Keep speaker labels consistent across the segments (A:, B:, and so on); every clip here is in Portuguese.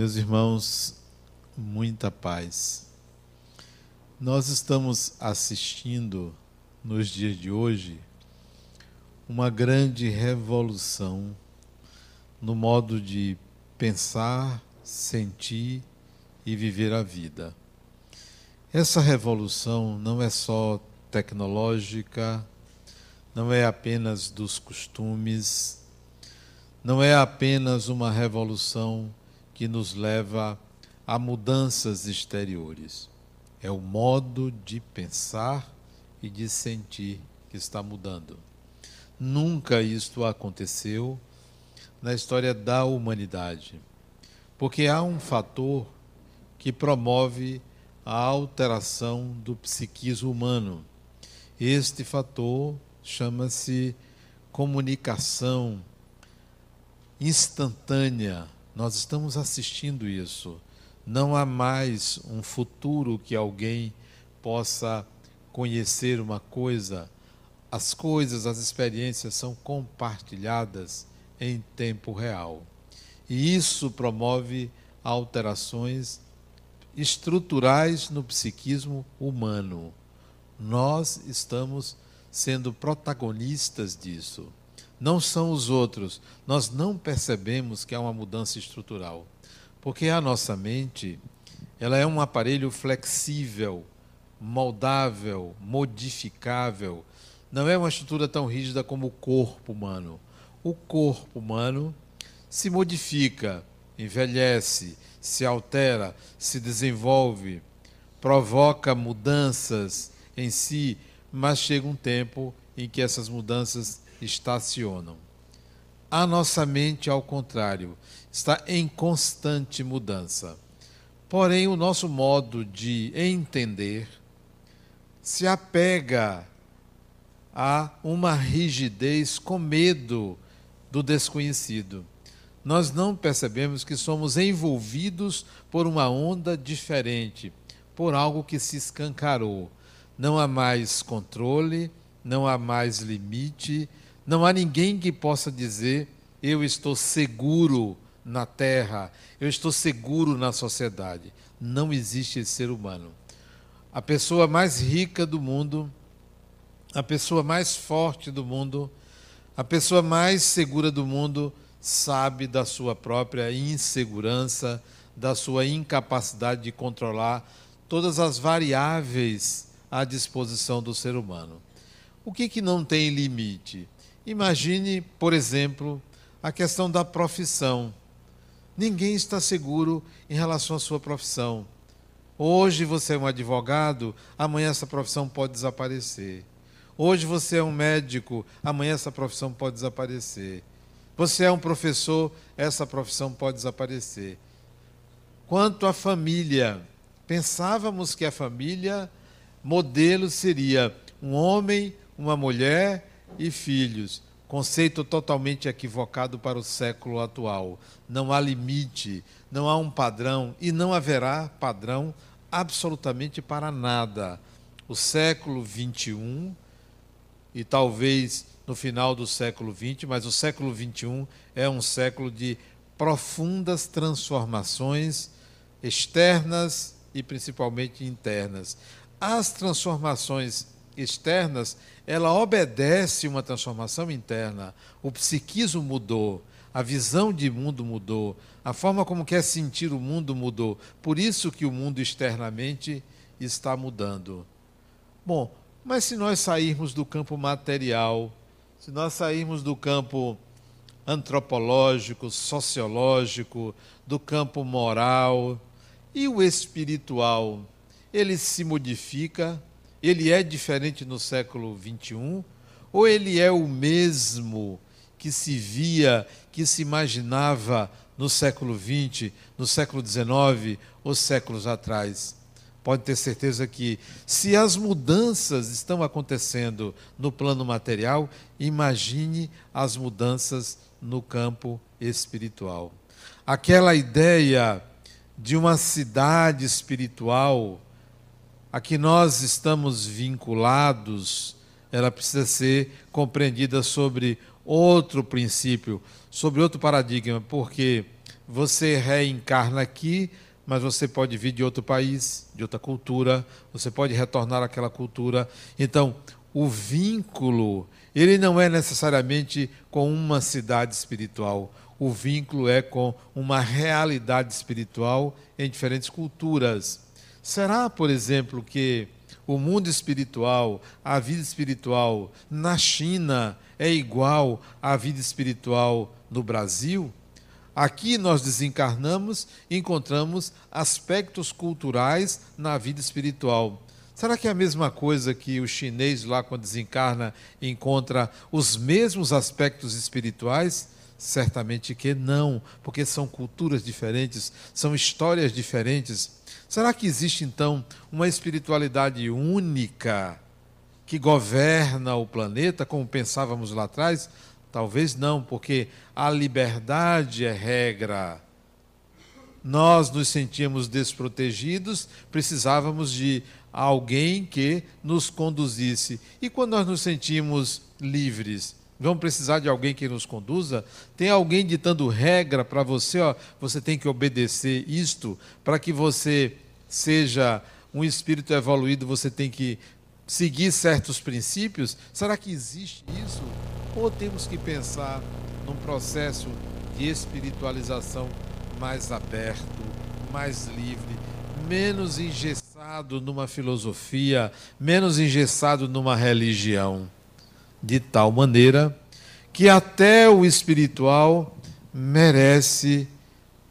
A: Meus irmãos, muita paz. Nós estamos assistindo nos dias de hoje uma grande revolução no modo de pensar, sentir e viver a vida. Essa revolução não é só tecnológica, não é apenas dos costumes, não é apenas uma revolução que nos leva a mudanças exteriores. É o modo de pensar e de sentir que está mudando. Nunca isto aconteceu na história da humanidade, porque há um fator que promove a alteração do psiquismo humano. Este fator chama-se comunicação instantânea nós estamos assistindo isso. Não há mais um futuro que alguém possa conhecer uma coisa. As coisas, as experiências são compartilhadas em tempo real. E isso promove alterações estruturais no psiquismo humano. Nós estamos sendo protagonistas disso não são os outros. Nós não percebemos que há uma mudança estrutural, porque a nossa mente, ela é um aparelho flexível, moldável, modificável. Não é uma estrutura tão rígida como o corpo humano. O corpo humano se modifica, envelhece, se altera, se desenvolve, provoca mudanças em si, mas chega um tempo em que essas mudanças estacionam. A nossa mente, ao contrário, está em constante mudança. Porém, o nosso modo de entender se apega a uma rigidez com medo do desconhecido. Nós não percebemos que somos envolvidos por uma onda diferente, por algo que se escancarou. Não há mais controle, não há mais limite, não há ninguém que possa dizer: eu estou seguro na terra, eu estou seguro na sociedade. Não existe esse ser humano. A pessoa mais rica do mundo, a pessoa mais forte do mundo, a pessoa mais segura do mundo sabe da sua própria insegurança, da sua incapacidade de controlar todas as variáveis à disposição do ser humano. O que, que não tem limite? Imagine, por exemplo, a questão da profissão. Ninguém está seguro em relação à sua profissão. Hoje você é um advogado, amanhã essa profissão pode desaparecer. Hoje você é um médico, amanhã essa profissão pode desaparecer. Você é um professor, essa profissão pode desaparecer. Quanto à família, pensávamos que a família modelo seria um homem, uma mulher e filhos. Conceito totalmente equivocado para o século atual. Não há limite, não há um padrão e não haverá padrão absolutamente para nada. O século XXI, e talvez no final do século XX, mas o século XXI é um século de profundas transformações externas e principalmente internas. As transformações externas, ela obedece uma transformação interna. O psiquismo mudou, a visão de mundo mudou, a forma como quer sentir o mundo mudou. Por isso que o mundo externamente está mudando. Bom, mas se nós sairmos do campo material, se nós sairmos do campo antropológico, sociológico, do campo moral e o espiritual, ele se modifica ele é diferente no século XXI? Ou ele é o mesmo que se via, que se imaginava no século XX, no século XIX ou séculos atrás? Pode ter certeza que, se as mudanças estão acontecendo no plano material, imagine as mudanças no campo espiritual. Aquela ideia de uma cidade espiritual a que nós estamos vinculados, ela precisa ser compreendida sobre outro princípio, sobre outro paradigma, porque você reencarna aqui, mas você pode vir de outro país, de outra cultura, você pode retornar àquela cultura. Então, o vínculo, ele não é necessariamente com uma cidade espiritual. O vínculo é com uma realidade espiritual em diferentes culturas. Será, por exemplo, que o mundo espiritual, a vida espiritual na China é igual à vida espiritual no Brasil? Aqui nós desencarnamos e encontramos aspectos culturais na vida espiritual. Será que é a mesma coisa que o chinês lá quando desencarna encontra os mesmos aspectos espirituais? Certamente que não, porque são culturas diferentes, são histórias diferentes. Será que existe então uma espiritualidade única que governa o planeta, como pensávamos lá atrás? Talvez não, porque a liberdade é regra. Nós nos sentíamos desprotegidos, precisávamos de alguém que nos conduzisse. E quando nós nos sentimos livres, vamos precisar de alguém que nos conduza? Tem alguém ditando regra para você, ó, você tem que obedecer isto, para que você seja um espírito evoluído, você tem que seguir certos princípios? Será que existe isso? Ou temos que pensar num processo de espiritualização mais aberto, mais livre, menos engessado numa filosofia, menos engessado numa religião, de tal maneira que até o espiritual merece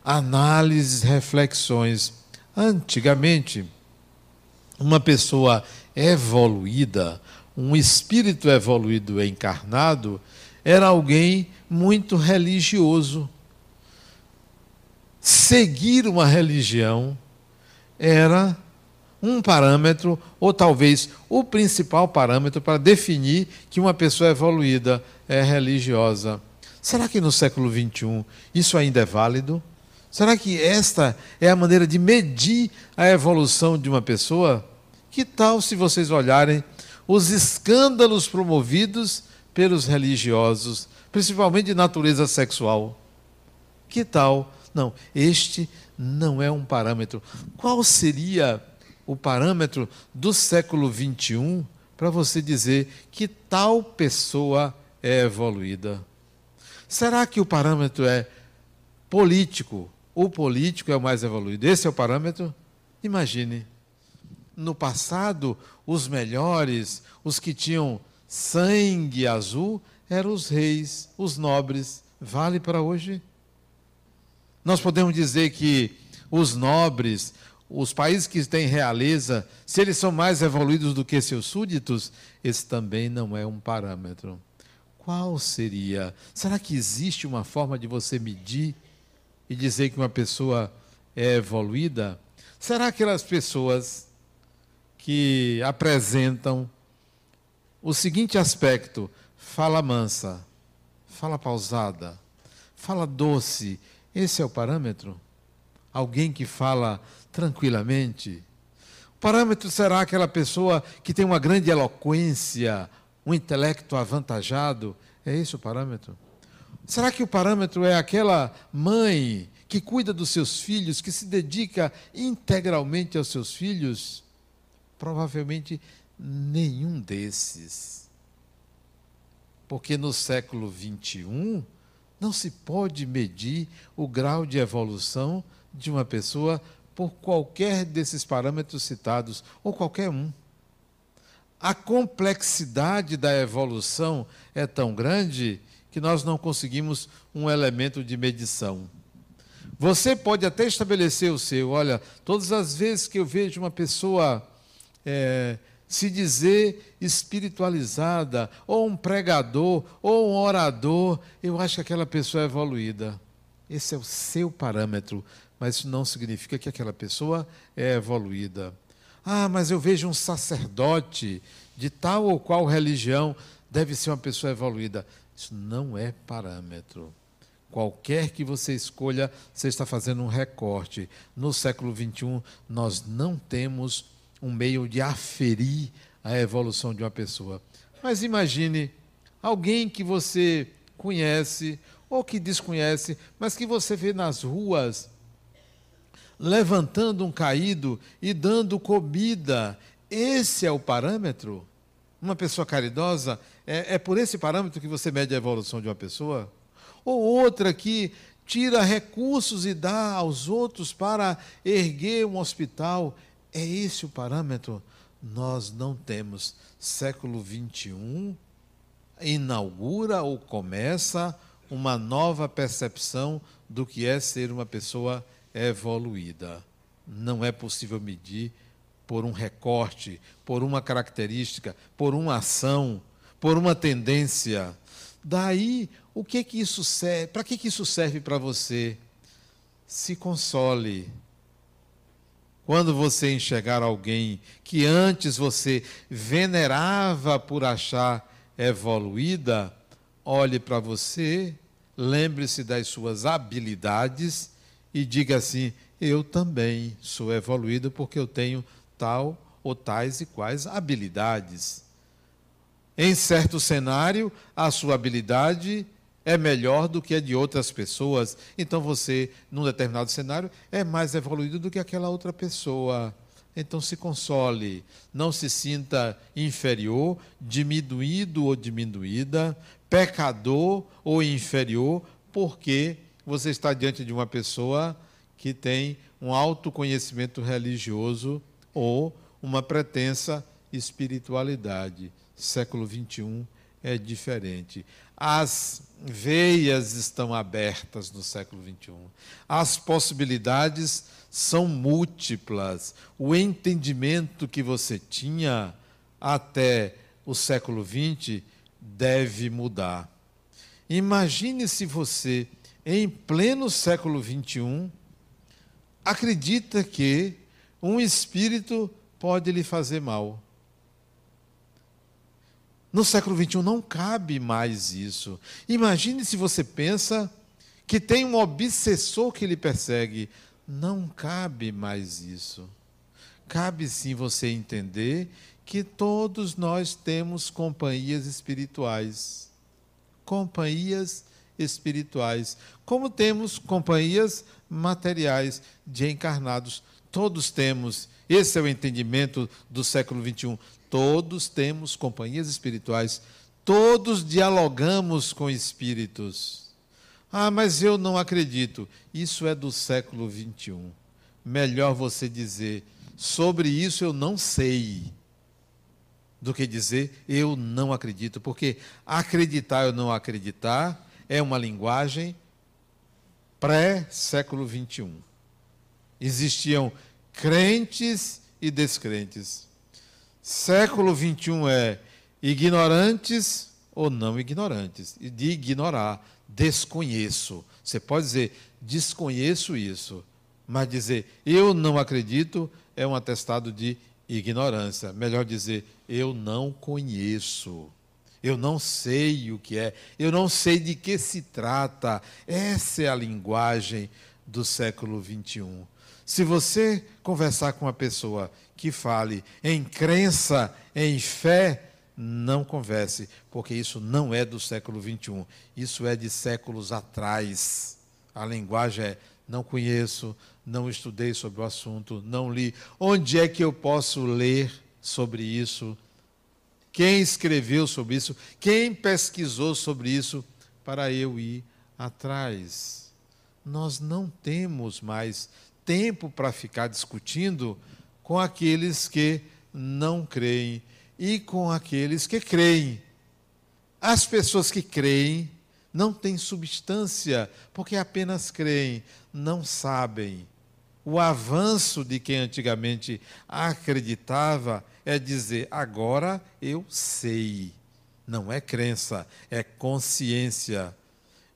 A: análises, reflexões. Antigamente, uma pessoa evoluída, um espírito evoluído encarnado, era alguém muito religioso. Seguir uma religião era um parâmetro, ou talvez o principal parâmetro para definir que uma pessoa evoluída é religiosa. Será que no século XXI isso ainda é válido? Será que esta é a maneira de medir a evolução de uma pessoa? Que tal se vocês olharem os escândalos promovidos pelos religiosos, principalmente de natureza sexual? Que tal? Não, este não é um parâmetro. Qual seria o parâmetro do século XXI para você dizer que tal pessoa é evoluída? Será que o parâmetro é político? O político é o mais evoluído. Esse é o parâmetro? Imagine no passado, os melhores, os que tinham sangue azul, eram os reis, os nobres. Vale para hoje? Nós podemos dizer que os nobres, os países que têm realeza, se eles são mais evoluídos do que seus súditos, esse também não é um parâmetro. Qual seria? Será que existe uma forma de você medir e dizer que uma pessoa é evoluída? Será que aquelas pessoas que apresentam o seguinte aspecto: fala mansa, fala pausada, fala doce. Esse é o parâmetro? Alguém que fala tranquilamente? O parâmetro será aquela pessoa que tem uma grande eloquência, um intelecto avantajado? É esse o parâmetro? Será que o parâmetro é aquela mãe que cuida dos seus filhos, que se dedica integralmente aos seus filhos? Provavelmente nenhum desses. Porque no século XXI não se pode medir o grau de evolução de uma pessoa por qualquer desses parâmetros citados, ou qualquer um. A complexidade da evolução é tão grande que nós não conseguimos um elemento de medição. Você pode até estabelecer o seu, olha, todas as vezes que eu vejo uma pessoa é, se dizer espiritualizada, ou um pregador, ou um orador, eu acho que aquela pessoa é evoluída. Esse é o seu parâmetro, mas isso não significa que aquela pessoa é evoluída. Ah, mas eu vejo um sacerdote de tal ou qual religião, deve ser uma pessoa evoluída. Isso não é parâmetro. Qualquer que você escolha, você está fazendo um recorte. No século XXI, nós não temos um meio de aferir a evolução de uma pessoa. Mas imagine alguém que você conhece ou que desconhece, mas que você vê nas ruas levantando um caído e dando comida. Esse é o parâmetro? Uma pessoa caridosa, é, é por esse parâmetro que você mede a evolução de uma pessoa? Ou outra que tira recursos e dá aos outros para erguer um hospital. É esse o parâmetro? Nós não temos. Século XXI inaugura ou começa uma nova percepção do que é ser uma pessoa evoluída. Não é possível medir por um recorte, por uma característica, por uma ação, por uma tendência. Daí, o que que isso serve? Para que que isso serve para você? Se console. Quando você enxergar alguém que antes você venerava por achar evoluída, olhe para você, lembre-se das suas habilidades e diga assim: eu também sou evoluído porque eu tenho tal ou tais e quais habilidades. Em certo cenário, a sua habilidade é melhor do que a de outras pessoas. Então você, num determinado cenário, é mais evoluído do que aquela outra pessoa. Então se console, não se sinta inferior, diminuído ou diminuída, pecador ou inferior, porque você está diante de uma pessoa que tem um autoconhecimento religioso ou uma pretensa espiritualidade. Século XXI é diferente. As veias estão abertas no século XXI. As possibilidades são múltiplas. O entendimento que você tinha até o século XX deve mudar. Imagine se você, em pleno século XXI, acredita que um espírito pode lhe fazer mal. No século XXI não cabe mais isso. Imagine se você pensa que tem um obsessor que lhe persegue. Não cabe mais isso. Cabe sim você entender que todos nós temos companhias espirituais. Companhias espirituais. Como temos companhias materiais de encarnados. Todos temos. Esse é o entendimento do século XXI. Todos temos companhias espirituais, todos dialogamos com espíritos. Ah, mas eu não acredito. Isso é do século 21. Melhor você dizer, sobre isso eu não sei, do que dizer eu não acredito. Porque acreditar ou não acreditar é uma linguagem pré-século 21. Existiam crentes e descrentes. Século 21 é ignorantes ou não ignorantes. E de ignorar, desconheço. Você pode dizer, desconheço isso. Mas dizer, eu não acredito, é um atestado de ignorância. Melhor dizer, eu não conheço. Eu não sei o que é. Eu não sei de que se trata. Essa é a linguagem do século 21. Se você conversar com uma pessoa que fale em crença, em fé, não converse, porque isso não é do século 21, isso é de séculos atrás. A linguagem é: não conheço, não estudei sobre o assunto, não li. Onde é que eu posso ler sobre isso? Quem escreveu sobre isso? Quem pesquisou sobre isso para eu ir atrás? Nós não temos mais tempo para ficar discutindo com aqueles que não creem e com aqueles que creem. As pessoas que creem não têm substância, porque apenas creem, não sabem. O avanço de quem antigamente acreditava é dizer: agora eu sei. Não é crença, é consciência.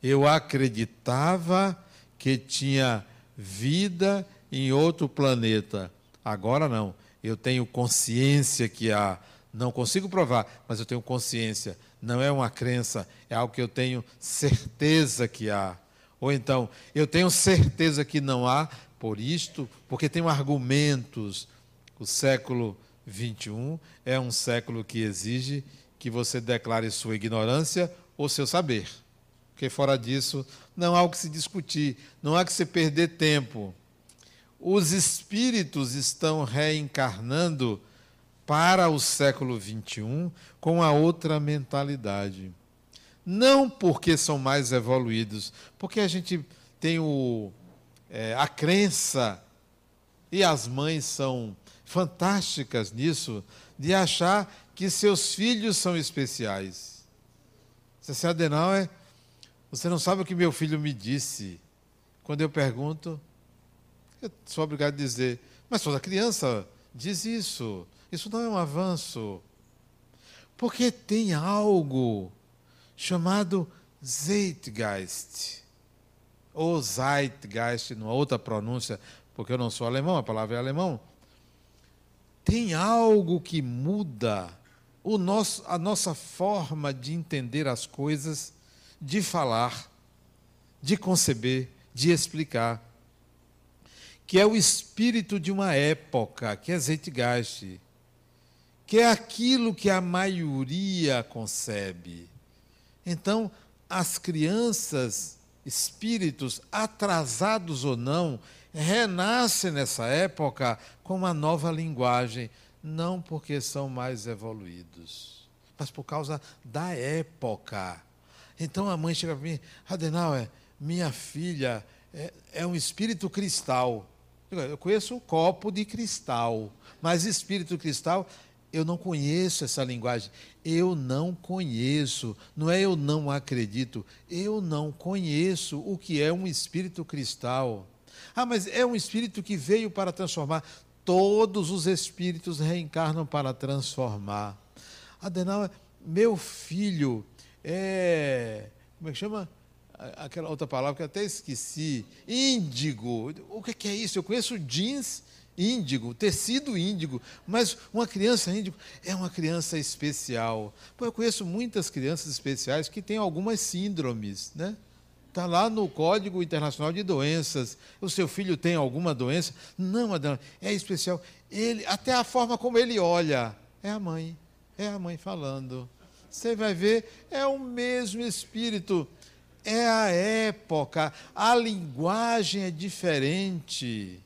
A: Eu acreditava que tinha vida em outro planeta. Agora não. Eu tenho consciência que há. Não consigo provar, mas eu tenho consciência. Não é uma crença, é algo que eu tenho certeza que há. Ou então, eu tenho certeza que não há, por isto, porque tenho argumentos. O século XXI é um século que exige que você declare sua ignorância ou seu saber. porque fora disso não há o que se discutir, não há que se perder tempo. Os espíritos estão reencarnando para o século XXI com a outra mentalidade. Não porque são mais evoluídos, porque a gente tem o, é, a crença, e as mães são fantásticas nisso, de achar que seus filhos são especiais. Você Adenauer, você não sabe o que meu filho me disse. Quando eu pergunto, eu sou obrigado a dizer, mas toda criança diz isso. Isso não é um avanço. Porque tem algo chamado Zeitgeist. Ou Zeitgeist, numa outra pronúncia, porque eu não sou alemão, a palavra é alemão. Tem algo que muda o nosso, a nossa forma de entender as coisas, de falar, de conceber, de explicar. Que é o espírito de uma época, que é Zeitgeist que é aquilo que a maioria concebe. Então, as crianças, espíritos, atrasados ou não, renascem nessa época com uma nova linguagem, não porque são mais evoluídos, mas por causa da época. Então a mãe chega para mim, Adenauer, minha filha é, é um espírito cristal. Eu conheço o copo de cristal, mas espírito cristal eu não conheço essa linguagem. Eu não conheço. Não é eu não acredito. Eu não conheço o que é um espírito cristal. Ah, mas é um espírito que veio para transformar. Todos os espíritos reencarnam para transformar. Adenal, meu filho é. Como é que chama? Aquela outra palavra que eu até esqueci. Índigo. O que é isso? Eu conheço jeans índigo, tecido índigo, mas uma criança índigo é uma criança especial. Pô, eu conheço muitas crianças especiais que têm algumas síndromes, né? Está lá no Código Internacional de Doenças. O seu filho tem alguma doença? Não, Adão, é especial. Ele, até a forma como ele olha, é a mãe, é a mãe falando. Você vai ver, é o mesmo espírito. É a época, a linguagem é diferente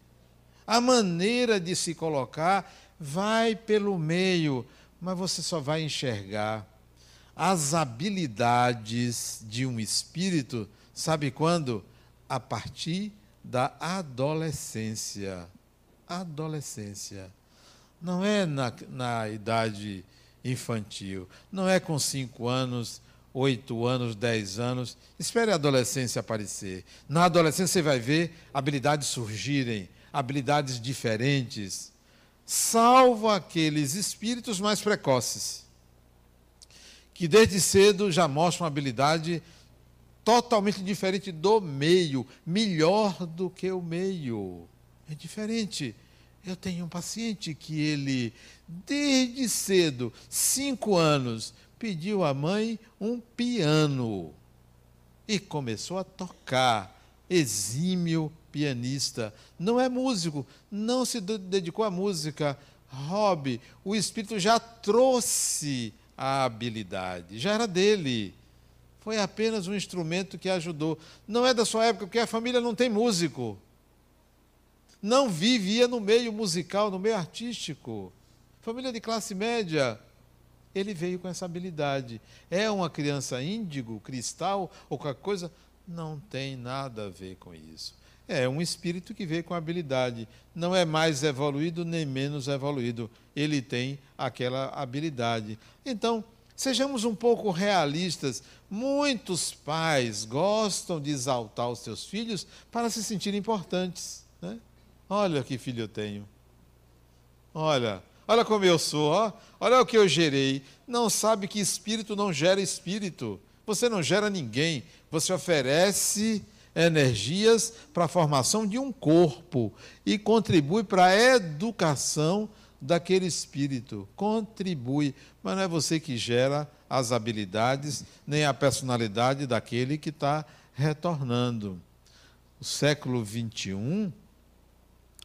A: a maneira de se colocar vai pelo meio, mas você só vai enxergar as habilidades de um espírito, sabe quando? A partir da adolescência. Adolescência. Não é na, na idade infantil, não é com cinco anos, oito anos, dez anos. Espere a adolescência aparecer. Na adolescência você vai ver habilidades surgirem, habilidades diferentes, salvo aqueles espíritos mais precoces, que desde cedo já mostram habilidade totalmente diferente do meio, melhor do que o meio. É diferente. Eu tenho um paciente que ele, desde cedo, cinco anos, pediu à mãe um piano e começou a tocar. Exímio pianista, não é músico, não se dedicou à música. Hobby, o Espírito já trouxe a habilidade, já era dele. Foi apenas um instrumento que ajudou. Não é da sua época, porque a família não tem músico. Não vivia no meio musical, no meio artístico. Família de classe média. Ele veio com essa habilidade. É uma criança índigo, cristal ou qualquer coisa? Não tem nada a ver com isso. É um espírito que veio com habilidade. Não é mais evoluído nem menos evoluído. Ele tem aquela habilidade. Então, sejamos um pouco realistas. Muitos pais gostam de exaltar os seus filhos para se sentirem importantes. Né? Olha que filho eu tenho. Olha, olha como eu sou, ó. olha o que eu gerei. Não sabe que espírito não gera espírito. Você não gera ninguém. Você oferece energias para a formação de um corpo e contribui para a educação daquele espírito. Contribui, mas não é você que gera as habilidades nem a personalidade daquele que está retornando. O século XXI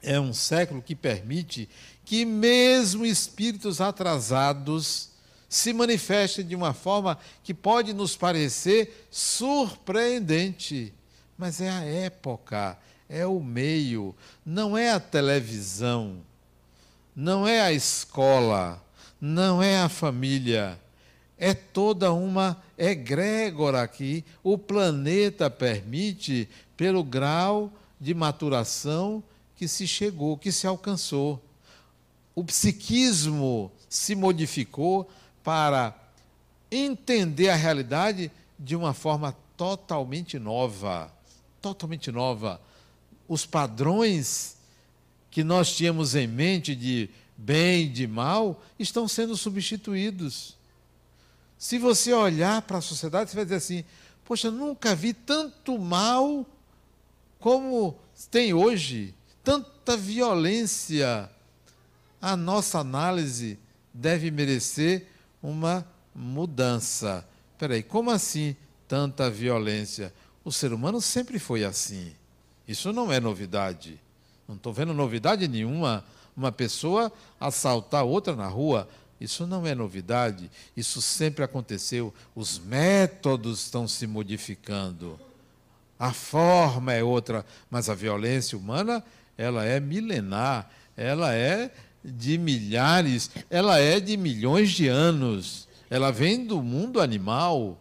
A: é um século que permite que mesmo espíritos atrasados se manifesta de uma forma que pode nos parecer surpreendente. Mas é a época, é o meio, não é a televisão, não é a escola, não é a família, é toda uma egrégora que o planeta permite pelo grau de maturação que se chegou, que se alcançou. O psiquismo se modificou para entender a realidade de uma forma totalmente nova. Totalmente nova. Os padrões que nós tínhamos em mente de bem e de mal estão sendo substituídos. Se você olhar para a sociedade, você vai dizer assim: Poxa, nunca vi tanto mal como tem hoje, tanta violência. A nossa análise deve merecer uma mudança. Peraí, como assim tanta violência? O ser humano sempre foi assim. Isso não é novidade. Não estou vendo novidade nenhuma. Uma pessoa assaltar outra na rua, isso não é novidade. Isso sempre aconteceu. Os métodos estão se modificando. A forma é outra, mas a violência humana, ela é milenar, ela é de milhares, ela é de milhões de anos. Ela vem do mundo animal,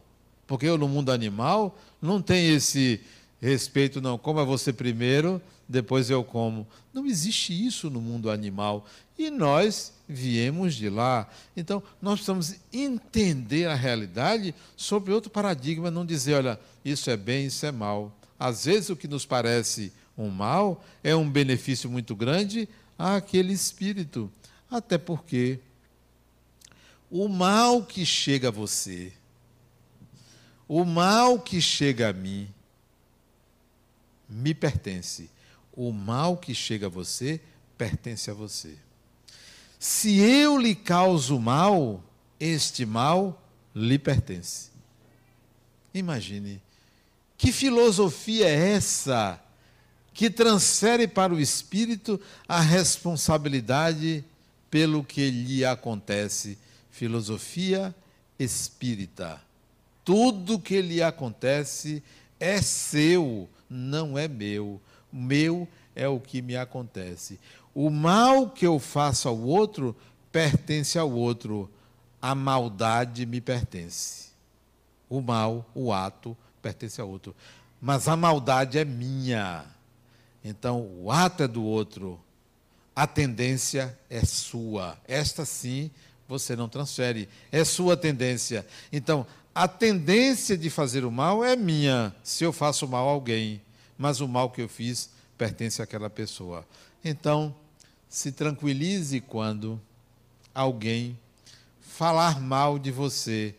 A: porque no mundo animal não tem esse respeito, não. Coma você primeiro, depois eu como. Não existe isso no mundo animal. E nós viemos de lá. Então, nós precisamos entender a realidade sobre outro paradigma, não dizer, olha, isso é bem, isso é mal. Às vezes, o que nos parece um mal é um benefício muito grande àquele espírito. Até porque o mal que chega a você, o mal que chega a mim, me pertence. O mal que chega a você pertence a você. Se eu lhe causo mal, este mal lhe pertence. Imagine, que filosofia é essa que transfere para o espírito a responsabilidade pelo que lhe acontece? Filosofia espírita. Tudo que lhe acontece é seu, não é meu. Meu é o que me acontece. O mal que eu faço ao outro pertence ao outro. A maldade me pertence. O mal, o ato, pertence ao outro. Mas a maldade é minha. Então, o ato é do outro. A tendência é sua. Esta sim você não transfere. É sua tendência. Então, a tendência de fazer o mal é minha, se eu faço mal a alguém, mas o mal que eu fiz pertence àquela pessoa. Então, se tranquilize quando alguém falar mal de você,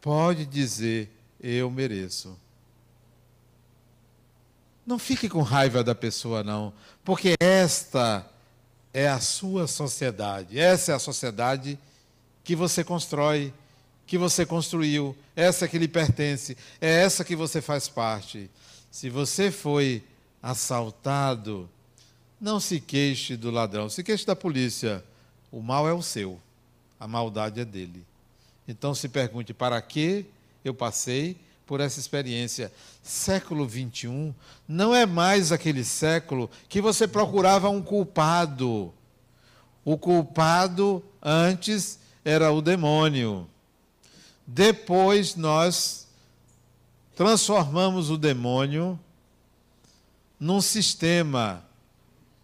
A: pode dizer: Eu mereço. Não fique com raiva da pessoa, não, porque esta é a sua sociedade, essa é a sociedade que você constrói que você construiu, essa que lhe pertence, é essa que você faz parte. Se você foi assaltado, não se queixe do ladrão, se queixe da polícia. O mal é o seu, a maldade é dele. Então se pergunte: para que eu passei por essa experiência? Século 21 não é mais aquele século que você procurava um culpado. O culpado antes era o demônio. Depois nós transformamos o demônio num sistema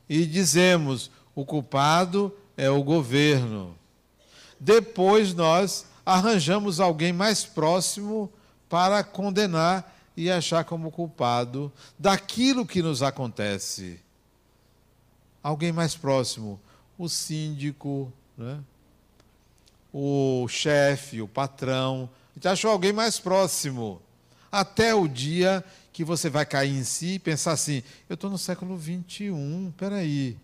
A: e dizemos: o culpado é o governo. Depois nós arranjamos alguém mais próximo para condenar e achar como culpado daquilo que nos acontece. Alguém mais próximo, o síndico, né? O chefe, o patrão. A gente achou alguém mais próximo. Até o dia que você vai cair em si e pensar assim: eu estou no século 21, peraí.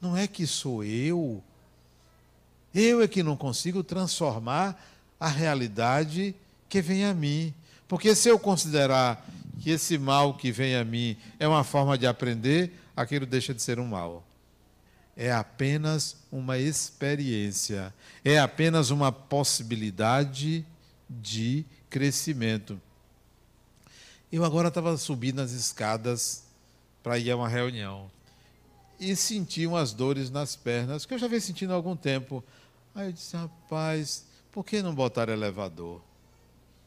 A: Não é que sou eu. Eu é que não consigo transformar a realidade que vem a mim. Porque se eu considerar que esse mal que vem a mim é uma forma de aprender, aquilo deixa de ser um mal. É apenas uma experiência, é apenas uma possibilidade de crescimento. Eu agora estava subindo as escadas para ir a uma reunião e senti umas dores nas pernas, que eu já venho sentindo há algum tempo. Aí eu disse, rapaz, por que não botar elevador?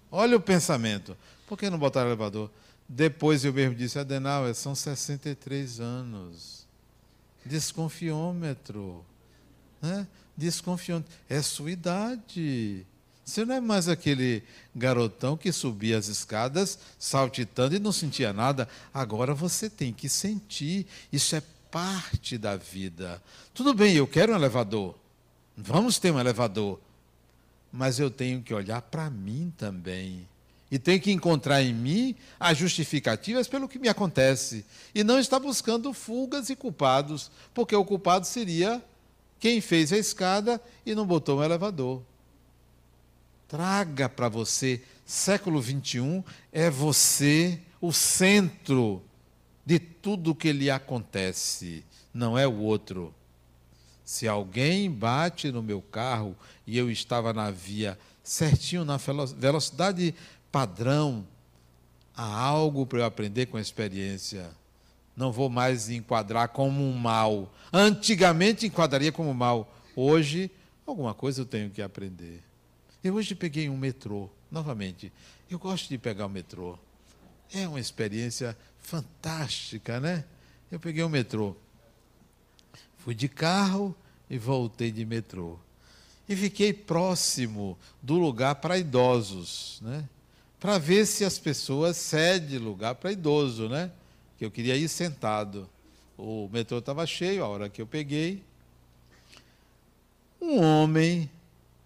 A: Olha o pensamento, por que não botar elevador? Depois eu mesmo disse, Adenauer, são 63 anos. Desconfiômetro. Né? Desconfiômetro. É sua idade. Você não é mais aquele garotão que subia as escadas saltitando e não sentia nada. Agora você tem que sentir. Isso é parte da vida. Tudo bem, eu quero um elevador. Vamos ter um elevador. Mas eu tenho que olhar para mim também. E tenho que encontrar em mim as justificativas pelo que me acontece. E não estar buscando fugas e culpados, porque o culpado seria quem fez a escada e não botou um elevador. Traga para você, século 21 é você o centro de tudo que lhe acontece, não é o outro. Se alguém bate no meu carro e eu estava na via certinho, na velocidade padrão, há algo para eu aprender com a experiência. Não vou mais enquadrar como um mal. Antigamente enquadraria como mal. Hoje, alguma coisa eu tenho que aprender. Eu hoje peguei um metrô, novamente. Eu gosto de pegar o metrô. É uma experiência fantástica, né? Eu peguei o metrô. Fui de carro e voltei de metrô. E fiquei próximo do lugar para idosos, né? Para ver se as pessoas cedem lugar para idoso, né? Que eu queria ir sentado. O metrô estava cheio, a hora que eu peguei. Um homem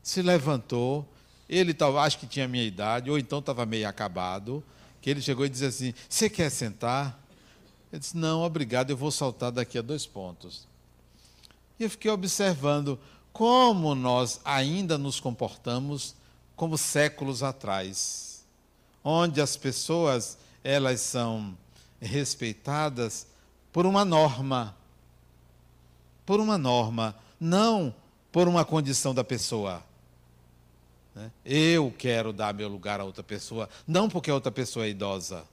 A: se levantou, ele tava, acho que tinha minha idade, ou então estava meio acabado, que ele chegou e disse assim: Você quer sentar? Eu disse: Não, obrigado, eu vou saltar daqui a dois pontos. E eu fiquei observando como nós ainda nos comportamos como séculos atrás onde as pessoas elas são respeitadas por uma norma, por uma norma, não por uma condição da pessoa. Né? Eu quero dar meu lugar a outra pessoa, não porque a outra pessoa é idosa,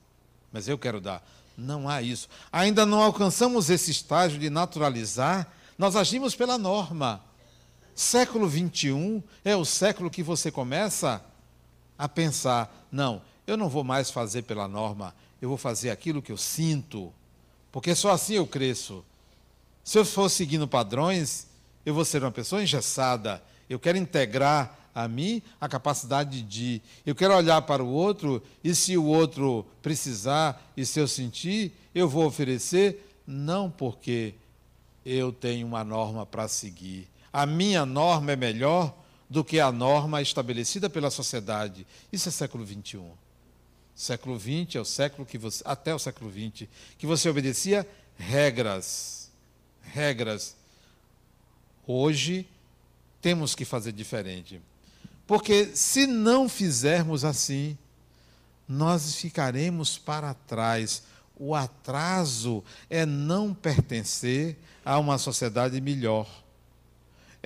A: mas eu quero dar. Não há isso. Ainda não alcançamos esse estágio de naturalizar, nós agimos pela norma. Século 21 é o século que você começa a pensar: não, eu não vou mais fazer pela norma, eu vou fazer aquilo que eu sinto, porque só assim eu cresço. Se eu for seguindo padrões, eu vou ser uma pessoa engessada. Eu quero integrar a mim a capacidade de. Eu quero olhar para o outro e, se o outro precisar e se eu sentir, eu vou oferecer, não porque eu tenho uma norma para seguir. A minha norma é melhor do que a norma estabelecida pela sociedade. Isso é século XXI. Século XX é o século que você, até o século XX, que você obedecia regras. Regras. Hoje temos que fazer diferente. Porque se não fizermos assim, nós ficaremos para trás. O atraso é não pertencer a uma sociedade melhor.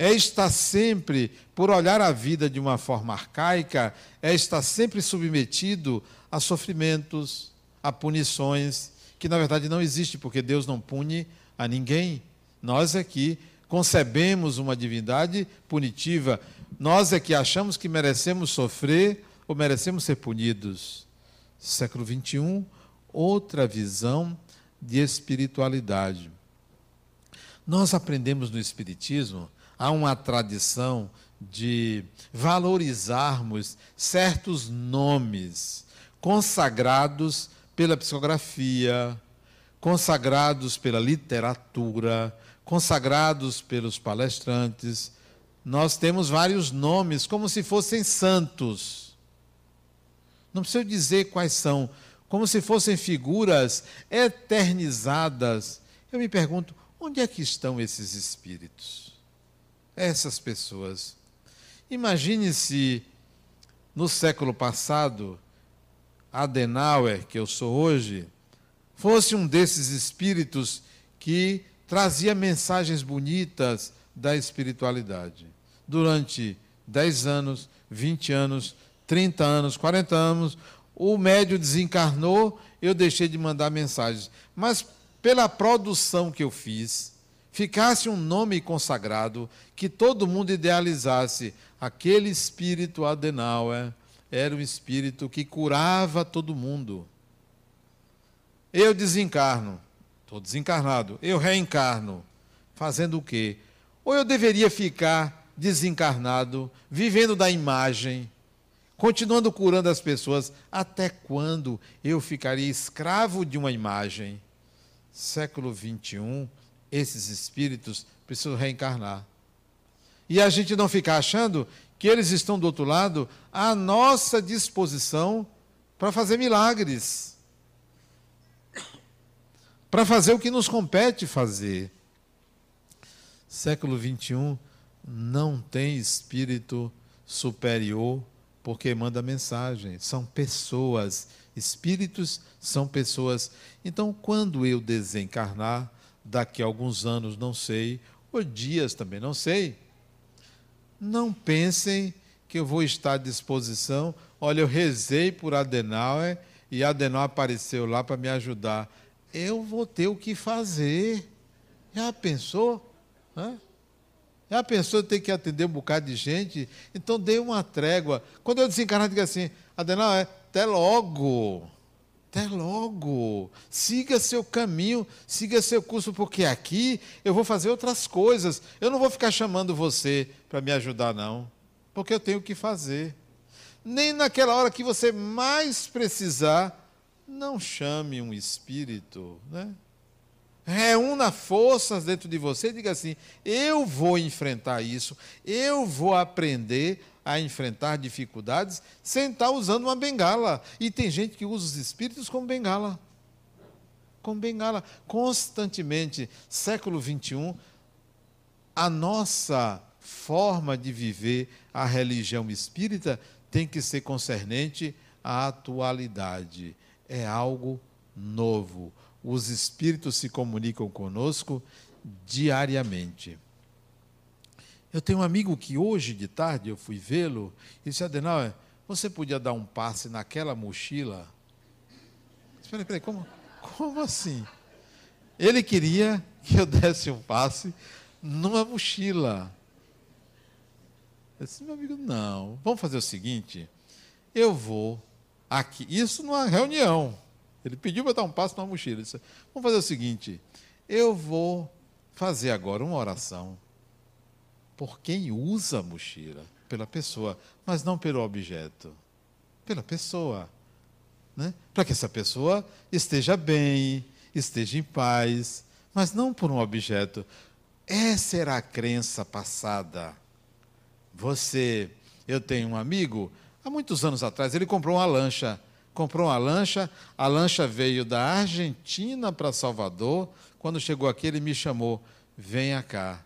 A: É estar sempre, por olhar a vida de uma forma arcaica, é estar sempre submetido a sofrimentos, a punições, que na verdade não existe, porque Deus não pune a ninguém. Nós aqui concebemos uma divindade punitiva. Nós é que achamos que merecemos sofrer ou merecemos ser punidos. Século XXI, outra visão de espiritualidade. Nós aprendemos no Espiritismo, há uma tradição de valorizarmos certos nomes consagrados pela psicografia, consagrados pela literatura, consagrados pelos palestrantes. Nós temos vários nomes como se fossem santos. Não preciso dizer quais são, como se fossem figuras eternizadas. Eu me pergunto, onde é que estão esses espíritos? Essas pessoas. Imagine se no século passado Adenauer, que eu sou hoje, fosse um desses espíritos que trazia mensagens bonitas da espiritualidade. Durante 10 anos, 20 anos, 30 anos, 40 anos, o médio desencarnou, eu deixei de mandar mensagens. Mas pela produção que eu fiz, ficasse um nome consagrado, que todo mundo idealizasse. Aquele espírito Adenauer era um espírito que curava todo mundo. Eu desencarno, estou desencarnado, eu reencarno, fazendo o quê? Ou eu deveria ficar desencarnado, vivendo da imagem, continuando curando as pessoas, até quando eu ficaria escravo de uma imagem? Século 21, esses espíritos precisam reencarnar. E a gente não ficar achando que eles estão do outro lado à nossa disposição para fazer milagres. Para fazer o que nos compete fazer. Século 21 não tem espírito superior porque manda mensagem. São pessoas. Espíritos são pessoas. Então, quando eu desencarnar, daqui a alguns anos, não sei, ou dias também, não sei. Não pensem que eu vou estar à disposição. Olha, eu rezei por Adenauer e Adenauer apareceu lá para me ajudar. Eu vou ter o que fazer. Já pensou? Hã? Já pensou ter que atender um bocado de gente? Então dê uma trégua. Quando eu desencarnar, diga assim, Adenauer, até logo. Até logo. Siga seu caminho, siga seu curso, porque aqui eu vou fazer outras coisas. Eu não vou ficar chamando você para me ajudar, não. Porque eu tenho o que fazer. Nem naquela hora que você mais precisar, não chame um espírito, né? Reúna forças dentro de você e diga assim: eu vou enfrentar isso, eu vou aprender a enfrentar dificuldades sem estar usando uma bengala. E tem gente que usa os espíritos como bengala. Como bengala. Constantemente, século XXI, a nossa forma de viver a religião espírita tem que ser concernente à atualidade. É algo novo. Os espíritos se comunicam conosco diariamente. Eu tenho um amigo que hoje de tarde eu fui vê-lo e disse: Adenauer, você podia dar um passe naquela mochila? Espera, espera, como, como assim? Ele queria que eu desse um passe numa mochila. Eu disse, meu amigo, não. Vamos fazer o seguinte: eu vou aqui, isso numa reunião. Ele pediu para dar um passo numa mochila. Eu disse, vamos fazer o seguinte: eu vou fazer agora uma oração por quem usa a mochila, pela pessoa, mas não pelo objeto, pela pessoa. Né? Para que essa pessoa esteja bem, esteja em paz, mas não por um objeto. Essa era a crença passada. Você, eu tenho um amigo, há muitos anos atrás, ele comprou uma lancha. Comprou uma lancha, a lancha veio da Argentina para Salvador. Quando chegou aqui, ele me chamou: venha cá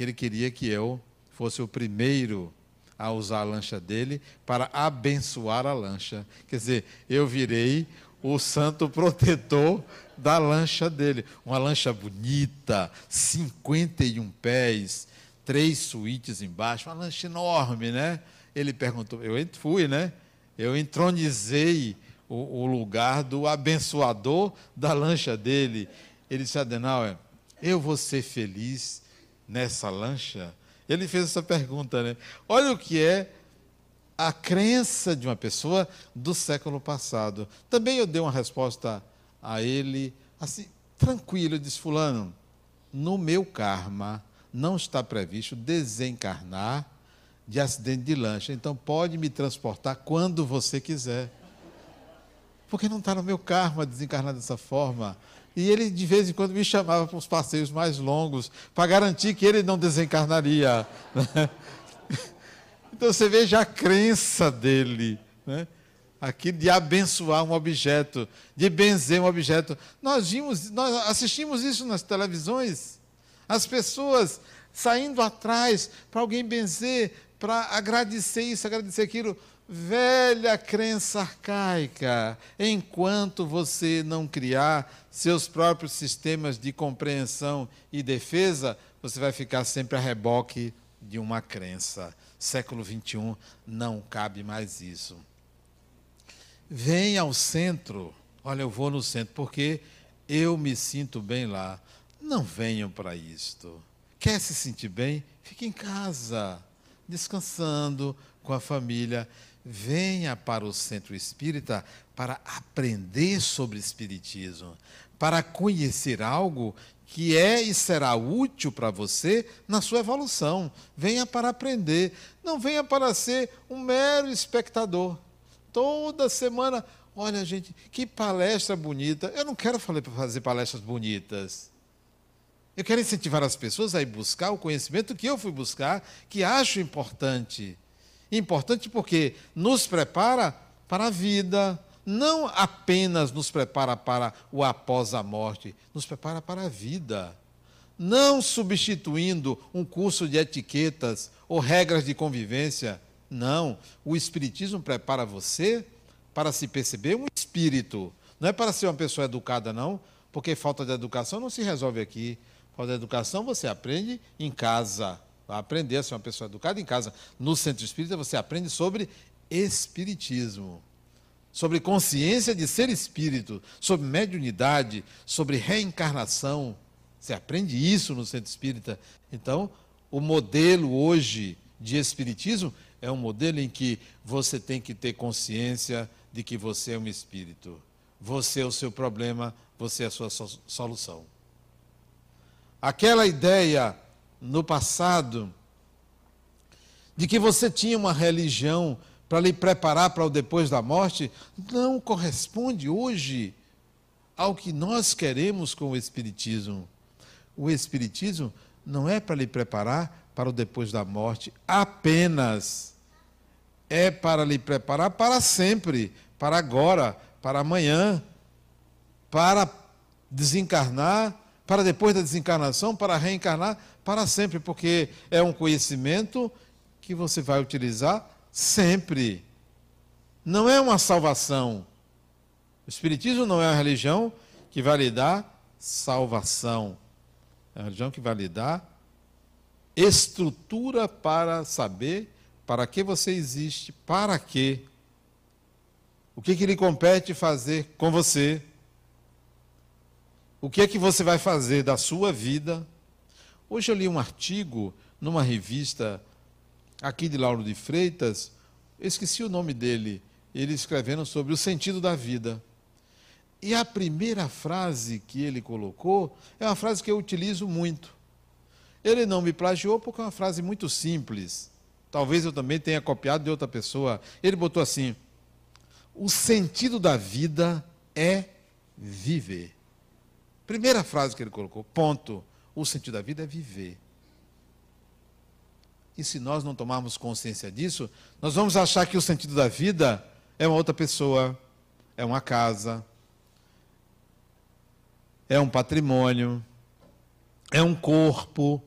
A: que ele queria que eu fosse o primeiro a usar a lancha dele para abençoar a lancha. Quer dizer, eu virei o santo protetor da lancha dele. Uma lancha bonita, 51 pés, três suítes embaixo, uma lancha enorme, né? Ele perguntou, eu fui, né? Eu entronizei o, o lugar do abençoador da lancha dele. Ele disse, Adenauer, eu vou ser feliz nessa lancha? Ele fez essa pergunta, né? Olha o que é a crença de uma pessoa do século passado. Também eu dei uma resposta a ele, assim, tranquilo, eu disse, fulano, no meu karma não está previsto desencarnar de acidente de lancha, então pode me transportar quando você quiser. Porque não está no meu karma desencarnar dessa forma. E ele, de vez em quando, me chamava para os passeios mais longos, para garantir que ele não desencarnaria. Né? Então você veja a crença dele, né? aqui de abençoar um objeto, de benzer um objeto. Nós vimos, nós assistimos isso nas televisões. As pessoas saindo atrás para alguém benzer, para agradecer isso, agradecer aquilo. Velha crença arcaica. Enquanto você não criar seus próprios sistemas de compreensão e defesa, você vai ficar sempre a reboque de uma crença. Século XXI não cabe mais isso. Venha ao centro. Olha, eu vou no centro porque eu me sinto bem lá. Não venham para isto. Quer se sentir bem? Fique em casa, descansando com a família. Venha para o centro espírita para aprender sobre espiritismo, para conhecer algo que é e será útil para você na sua evolução. Venha para aprender, não venha para ser um mero espectador. Toda semana, olha, gente, que palestra bonita. Eu não quero fazer palestras bonitas. Eu quero incentivar as pessoas a ir buscar o conhecimento que eu fui buscar, que acho importante. Importante porque nos prepara para a vida, não apenas nos prepara para o após a morte, nos prepara para a vida. Não substituindo um curso de etiquetas ou regras de convivência. Não. O Espiritismo prepara você para se perceber um espírito. Não é para ser uma pessoa educada, não, porque falta de educação não se resolve aqui. Falta de educação você aprende em casa. Aprender a ser uma pessoa educada em casa. No centro espírita você aprende sobre espiritismo sobre consciência de ser espírito, sobre mediunidade, sobre reencarnação. Você aprende isso no centro espírita. Então, o modelo hoje de espiritismo é um modelo em que você tem que ter consciência de que você é um espírito. Você é o seu problema, você é a sua solução. Aquela ideia no passado de que você tinha uma religião para lhe preparar para o depois da morte, não corresponde hoje ao que nós queremos com o Espiritismo. O Espiritismo não é para lhe preparar para o depois da morte apenas. É para lhe preparar para sempre, para agora, para amanhã, para desencarnar, para depois da desencarnação, para reencarnar para sempre, porque é um conhecimento que você vai utilizar sempre. Não é uma salvação. O Espiritismo não é uma religião que vai lhe dar salvação. É uma religião que vai lhe dar estrutura para saber para que você existe, para quê. O que, que lhe compete fazer com você? O que é que você vai fazer da sua vida? Hoje eu li um artigo numa revista aqui de Lauro de Freitas, esqueci o nome dele, ele escrevendo sobre o sentido da vida. E a primeira frase que ele colocou é uma frase que eu utilizo muito. Ele não me plagiou porque é uma frase muito simples. Talvez eu também tenha copiado de outra pessoa. Ele botou assim: O sentido da vida é viver. Primeira frase que ele colocou, ponto. O sentido da vida é viver. E se nós não tomarmos consciência disso, nós vamos achar que o sentido da vida é uma outra pessoa, é uma casa, é um patrimônio, é um corpo.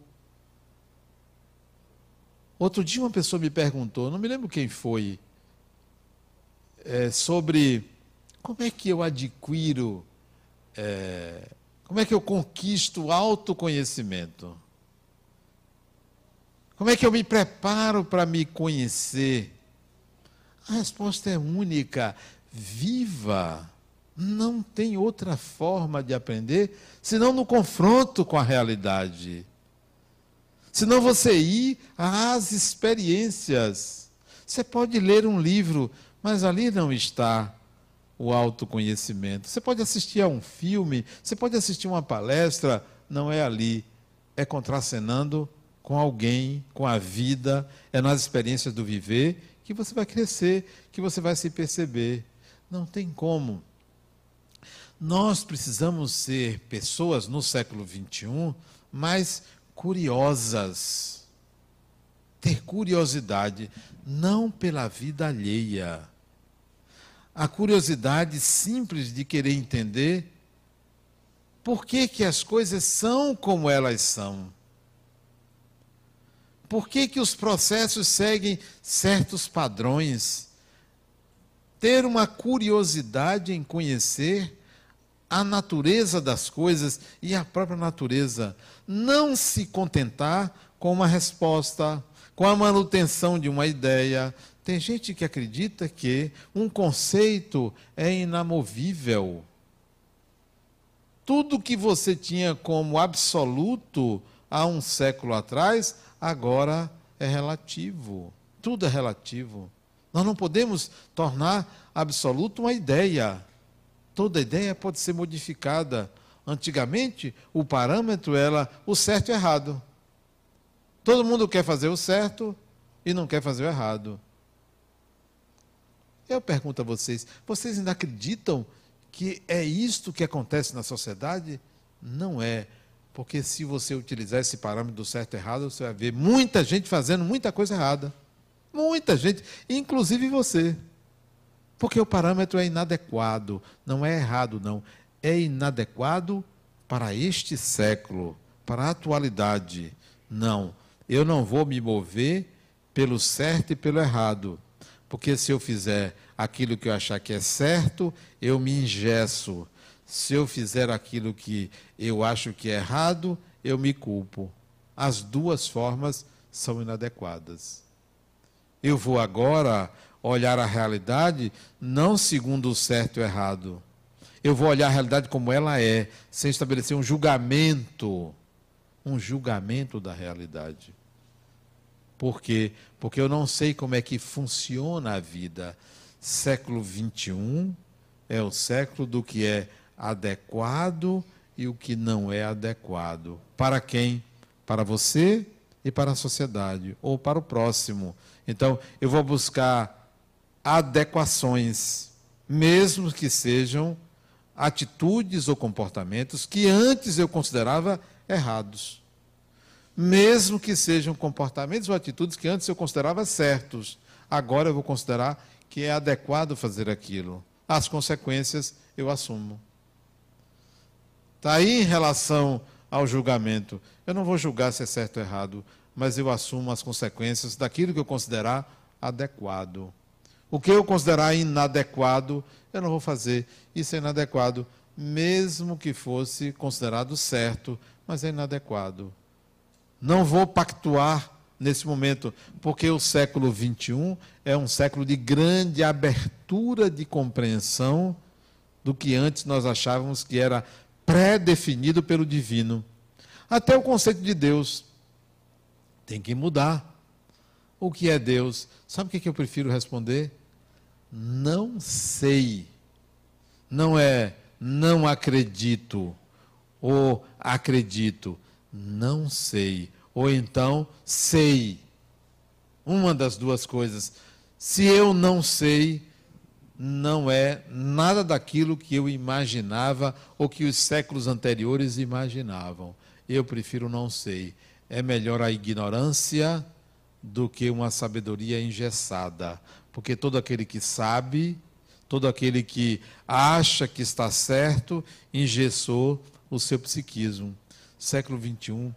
A: Outro dia uma pessoa me perguntou, não me lembro quem foi, é, sobre como é que eu adquiro, é, como é que eu conquisto autoconhecimento. Como é que eu me preparo para me conhecer? A resposta é única: viva. Não tem outra forma de aprender senão no confronto com a realidade. Senão você ir às experiências. Você pode ler um livro, mas ali não está o autoconhecimento. Você pode assistir a um filme, você pode assistir uma palestra, não é ali. É contracenando com alguém, com a vida, é nas experiências do viver que você vai crescer, que você vai se perceber. Não tem como. Nós precisamos ser pessoas no século XXI mais curiosas. Ter curiosidade, não pela vida alheia. A curiosidade simples de querer entender por que, que as coisas são como elas são Por que, que os processos seguem certos padrões? Ter uma curiosidade em conhecer a natureza das coisas e a própria natureza. Não se contentar com uma resposta, com a manutenção de uma ideia. Tem gente que acredita que um conceito é inamovível. Tudo que você tinha como absoluto há um século atrás, agora é relativo. Tudo é relativo. Nós não podemos tornar absoluto uma ideia. Toda ideia pode ser modificada. Antigamente, o parâmetro era o certo e o errado. Todo mundo quer fazer o certo e não quer fazer o errado. Eu pergunto a vocês: vocês ainda acreditam que é isto que acontece na sociedade? Não é. Porque se você utilizar esse parâmetro do certo e errado, você vai ver muita gente fazendo muita coisa errada. Muita gente, inclusive você. Porque o parâmetro é inadequado, não é errado, não. É inadequado para este século, para a atualidade. Não, eu não vou me mover pelo certo e pelo errado. Porque se eu fizer aquilo que eu achar que é certo, eu me engesso. Se eu fizer aquilo que eu acho que é errado, eu me culpo. As duas formas são inadequadas. Eu vou agora olhar a realidade não segundo o certo e o errado. Eu vou olhar a realidade como ela é, sem estabelecer um julgamento, um julgamento da realidade. Por quê? Porque eu não sei como é que funciona a vida. Século 21 é o século do que é adequado e o que não é adequado. Para quem? Para você e para a sociedade, ou para o próximo. Então, eu vou buscar adequações, mesmo que sejam atitudes ou comportamentos que antes eu considerava errados. Mesmo que sejam comportamentos ou atitudes que antes eu considerava certos, agora eu vou considerar que é adequado fazer aquilo. As consequências eu assumo. Está aí em relação ao julgamento. Eu não vou julgar se é certo ou errado, mas eu assumo as consequências daquilo que eu considerar adequado. O que eu considerar inadequado, eu não vou fazer. Isso é inadequado, mesmo que fosse considerado certo, mas é inadequado. Não vou pactuar nesse momento, porque o século XXI é um século de grande abertura de compreensão do que antes nós achávamos que era pré-definido pelo divino. Até o conceito de Deus tem que mudar. O que é Deus? Sabe o que eu prefiro responder? não sei. Não é não acredito ou acredito, não sei. Ou então sei. Uma das duas coisas. Se eu não sei, não é nada daquilo que eu imaginava ou que os séculos anteriores imaginavam. Eu prefiro não sei. É melhor a ignorância do que uma sabedoria engessada. Porque todo aquele que sabe, todo aquele que acha que está certo, engessou o seu psiquismo. Século XXI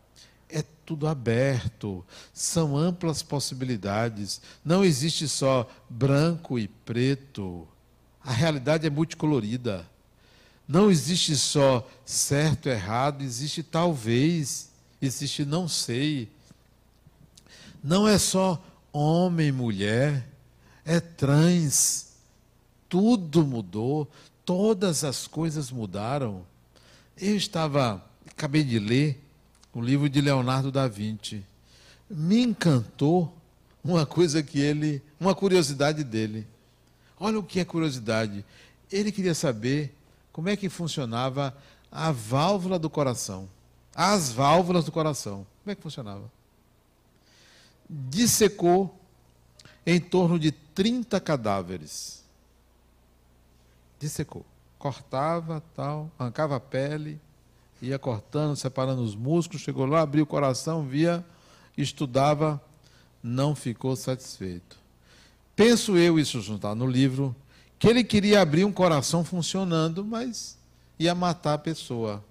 A: é tudo aberto, são amplas possibilidades. Não existe só branco e preto. A realidade é multicolorida. Não existe só certo e errado, existe talvez, existe não sei. Não é só homem mulher é trans. Tudo mudou, todas as coisas mudaram. Eu estava, acabei de ler o livro de Leonardo da Vinci. Me encantou uma coisa que ele, uma curiosidade dele. Olha o que é curiosidade. Ele queria saber como é que funcionava a válvula do coração. As válvulas do coração. Como é que funcionava? Dissecou em torno de 30 cadáveres. Dissecou. Cortava, tal, arrancava a pele, ia cortando, separando os músculos, chegou lá, abriu o coração, via, estudava, não ficou satisfeito. Penso eu, isso está no livro, que ele queria abrir um coração funcionando, mas ia matar a pessoa.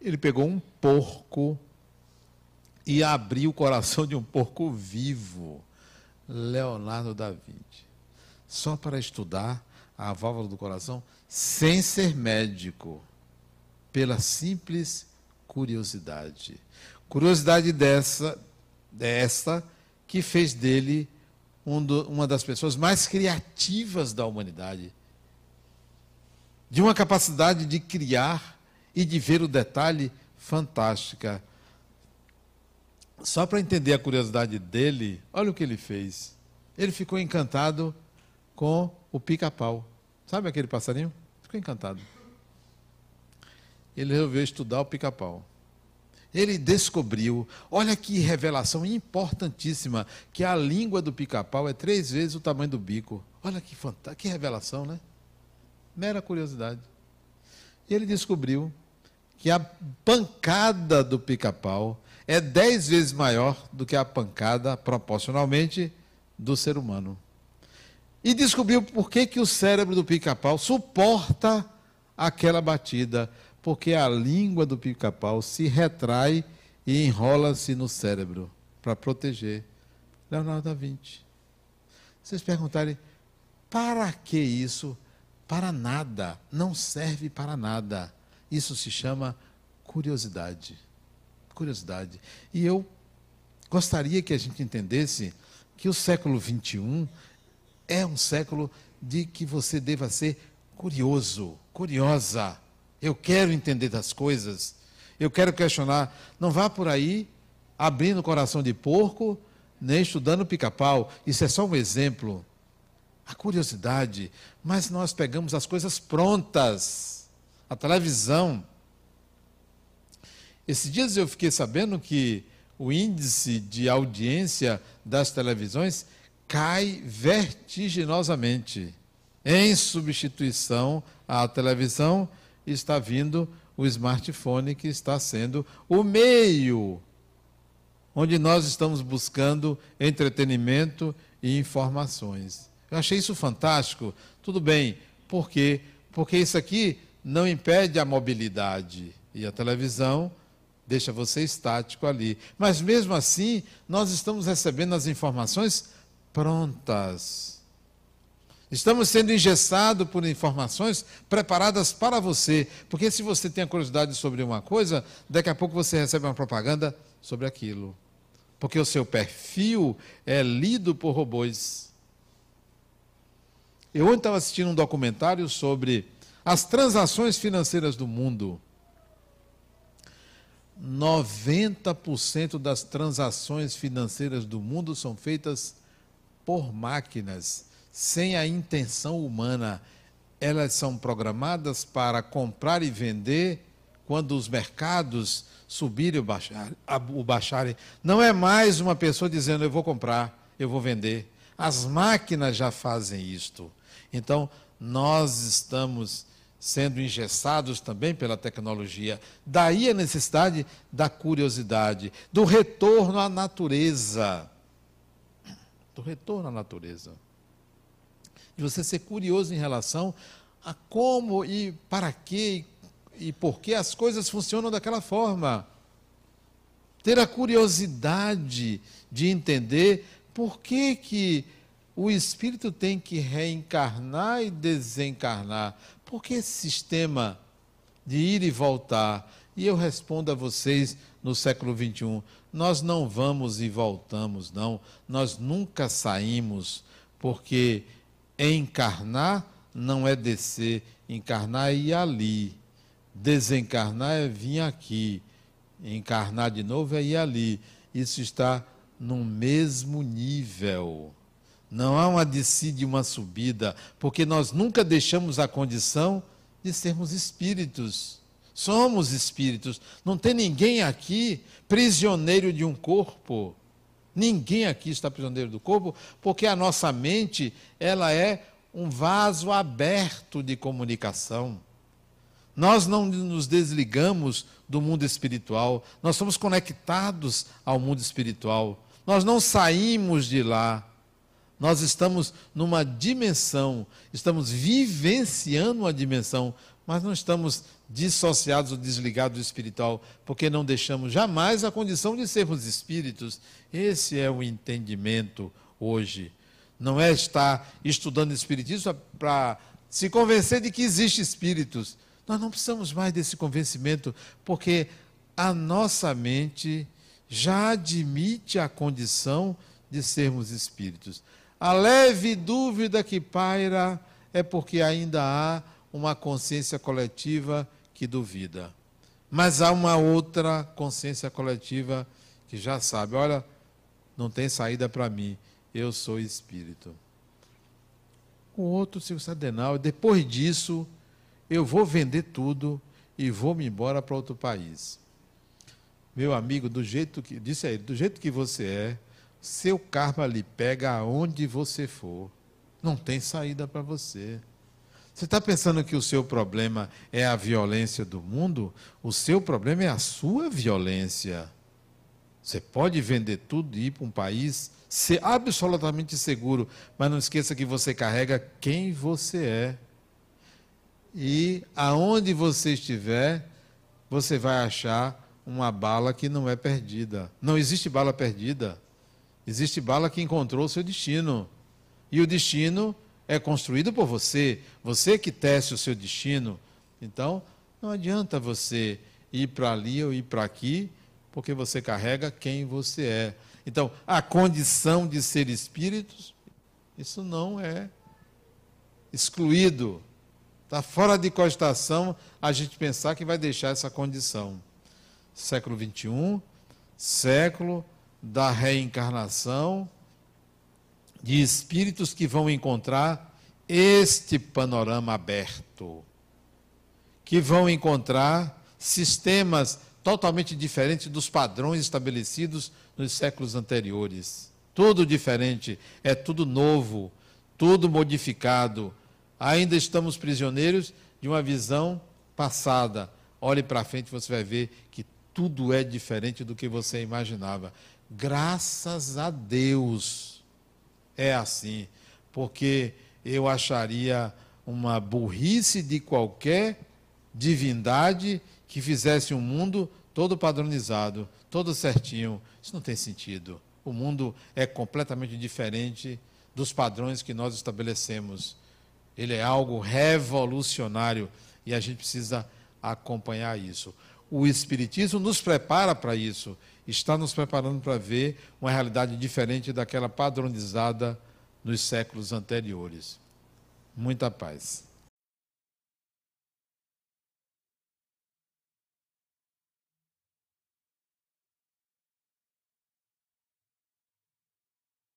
A: Ele pegou um porco e abrir o coração de um porco vivo. Leonardo da Vinci. Só para estudar a válvula do coração sem ser médico, pela simples curiosidade. Curiosidade dessa, dessa que fez dele um do, uma das pessoas mais criativas da humanidade. De uma capacidade de criar e de ver o detalhe fantástica. Só para entender a curiosidade dele, olha o que ele fez. Ele ficou encantado com o pica-pau. Sabe aquele passarinho? Ficou encantado. Ele resolveu estudar o pica-pau. Ele descobriu, olha que revelação importantíssima, que a língua do pica-pau é três vezes o tamanho do bico. Olha que fantástica, que revelação, né? Mera curiosidade. E ele descobriu que a pancada do pica-pau é dez vezes maior do que a pancada, proporcionalmente, do ser humano. E descobriu por que, que o cérebro do pica-pau suporta aquela batida porque a língua do pica-pau se retrai e enrola-se no cérebro para proteger. Leonardo da Vinci. Vocês perguntarem, para que isso? Para nada. Não serve para nada. Isso se chama curiosidade. Curiosidade. E eu gostaria que a gente entendesse que o século XXI é um século de que você deva ser curioso, curiosa eu quero entender das coisas. Eu quero questionar. Não vá por aí abrindo o coração de porco, nem estudando pica-pau. Isso é só um exemplo. A curiosidade. Mas nós pegamos as coisas prontas. A televisão. Esses dias eu fiquei sabendo que o índice de audiência das televisões cai vertiginosamente em substituição à televisão está vindo o smartphone, que está sendo o meio onde nós estamos buscando entretenimento e informações. Eu achei isso fantástico. Tudo bem, por quê? Porque isso aqui não impede a mobilidade e a televisão deixa você estático ali. Mas mesmo assim, nós estamos recebendo as informações prontas. Estamos sendo engessados por informações preparadas para você. Porque se você tem a curiosidade sobre uma coisa, daqui a pouco você recebe uma propaganda sobre aquilo. Porque o seu perfil é lido por robôs. Eu ontem estava assistindo um documentário sobre as transações financeiras do mundo. 90% das transações financeiras do mundo são feitas por máquinas sem a intenção humana. Elas são programadas para comprar e vender quando os mercados subirem ou baixarem. Não é mais uma pessoa dizendo eu vou comprar, eu vou vender. As máquinas já fazem isto. Então, nós estamos sendo engessados também pela tecnologia. Daí a necessidade da curiosidade, do retorno à natureza. Do retorno à natureza de você ser curioso em relação a como e para que e por que as coisas funcionam daquela forma. Ter a curiosidade de entender por que, que o espírito tem que reencarnar e desencarnar. Por que esse sistema de ir e voltar? E eu respondo a vocês no século XXI: nós não vamos e voltamos, não. Nós nunca saímos, porque Encarnar não é descer, encarnar é ir ali. Desencarnar é vir aqui. Encarnar de novo é ir ali. Isso está no mesmo nível. Não há uma descida e uma subida, porque nós nunca deixamos a condição de sermos espíritos. Somos espíritos. Não tem ninguém aqui prisioneiro de um corpo. Ninguém aqui está prisioneiro do corpo, porque a nossa mente, ela é um vaso aberto de comunicação. Nós não nos desligamos do mundo espiritual, nós somos conectados ao mundo espiritual. Nós não saímos de lá. Nós estamos numa dimensão, estamos vivenciando uma dimensão, mas não estamos dissociados ou desligados do espiritual, porque não deixamos jamais a condição de sermos espíritos. Esse é o entendimento hoje. Não é estar estudando espiritismo para se convencer de que existem espíritos. Nós não precisamos mais desse convencimento, porque a nossa mente já admite a condição de sermos espíritos. A leve dúvida que paira é porque ainda há uma consciência coletiva que duvida. Mas há uma outra consciência coletiva que já sabe: olha, não tem saída para mim, eu sou espírito. O outro circunstancial, depois disso, eu vou vender tudo e vou me embora para outro país. Meu amigo, do jeito que, disse a ele, do jeito que você é, seu karma lhe pega aonde você for. Não tem saída para você. Você está pensando que o seu problema é a violência do mundo? O seu problema é a sua violência. Você pode vender tudo e ir para um país ser absolutamente seguro, mas não esqueça que você carrega quem você é. E aonde você estiver, você vai achar uma bala que não é perdida. Não existe bala perdida. Existe bala que encontrou o seu destino. E o destino é construído por você, você que tece o seu destino. Então, não adianta você ir para ali ou ir para aqui, porque você carrega quem você é. Então, a condição de ser espíritos, isso não é excluído. Está fora de cogitação a gente pensar que vai deixar essa condição. Século XXI, século da reencarnação, de espíritos que vão encontrar este panorama aberto, que vão encontrar sistemas totalmente diferentes dos padrões estabelecidos nos séculos anteriores. Tudo diferente, é tudo novo, tudo modificado. Ainda estamos prisioneiros de uma visão passada. Olhe para frente, você vai ver que tudo é diferente do que você imaginava. Graças a Deus é assim, porque eu acharia uma burrice de qualquer divindade que fizesse um mundo todo padronizado, todo certinho. Isso não tem sentido. O mundo é completamente diferente dos padrões que nós estabelecemos. Ele é algo revolucionário e a gente precisa acompanhar isso. O Espiritismo nos prepara para isso está nos preparando para ver uma realidade diferente daquela padronizada nos séculos anteriores. Muita paz.